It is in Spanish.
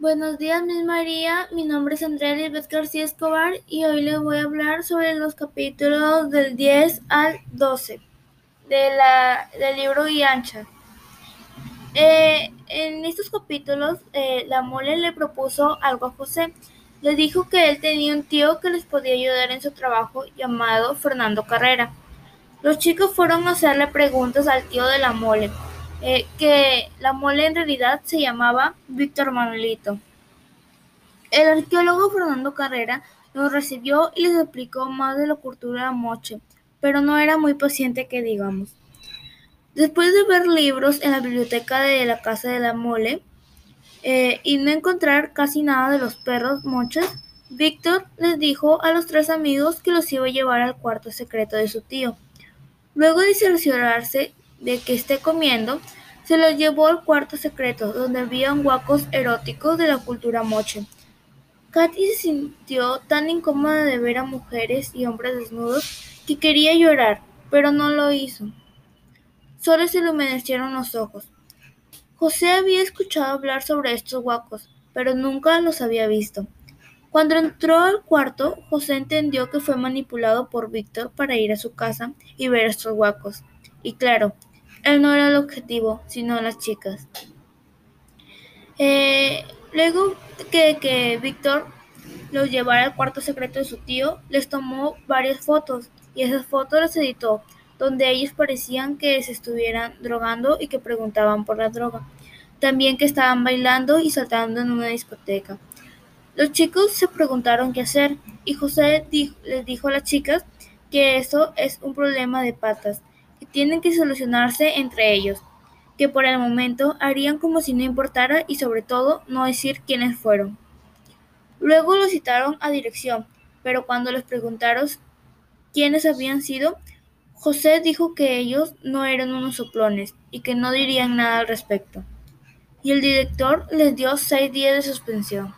Buenos días, Miss María. Mi nombre es Andrea Elizabeth García Escobar y hoy les voy a hablar sobre los capítulos del 10 al 12 de la, del libro Guiancha. Eh, en estos capítulos, eh, la mole le propuso algo a José. Le dijo que él tenía un tío que les podía ayudar en su trabajo llamado Fernando Carrera. Los chicos fueron a hacerle preguntas al tío de la mole eh, que la mole en realidad se llamaba Víctor Manuelito. El arqueólogo Fernando Carrera los recibió y les explicó más de la cultura moche, pero no era muy paciente que digamos. Después de ver libros en la biblioteca de la casa de la mole eh, y no encontrar casi nada de los perros moches, Víctor les dijo a los tres amigos que los iba a llevar al cuarto secreto de su tío. Luego de cerciorarse de que esté comiendo, se lo llevó al cuarto secreto, donde había huacos eróticos de la cultura moche. Katy se sintió tan incómoda de ver a mujeres y hombres desnudos que quería llorar, pero no lo hizo. Solo se le humedecieron los ojos. José había escuchado hablar sobre estos huacos, pero nunca los había visto. Cuando entró al cuarto, José entendió que fue manipulado por Víctor para ir a su casa y ver estos huacos. Y claro, él no era el objetivo, sino las chicas. Eh, luego que, que Víctor los llevara al cuarto secreto de su tío, les tomó varias fotos y esas fotos las editó, donde ellos parecían que se estuvieran drogando y que preguntaban por la droga. También que estaban bailando y saltando en una discoteca. Los chicos se preguntaron qué hacer y José les dijo a las chicas que eso es un problema de patas tienen que solucionarse entre ellos, que por el momento harían como si no importara y sobre todo no decir quiénes fueron. Luego los citaron a dirección, pero cuando les preguntaron quiénes habían sido, José dijo que ellos no eran unos soplones y que no dirían nada al respecto. Y el director les dio seis días de suspensión.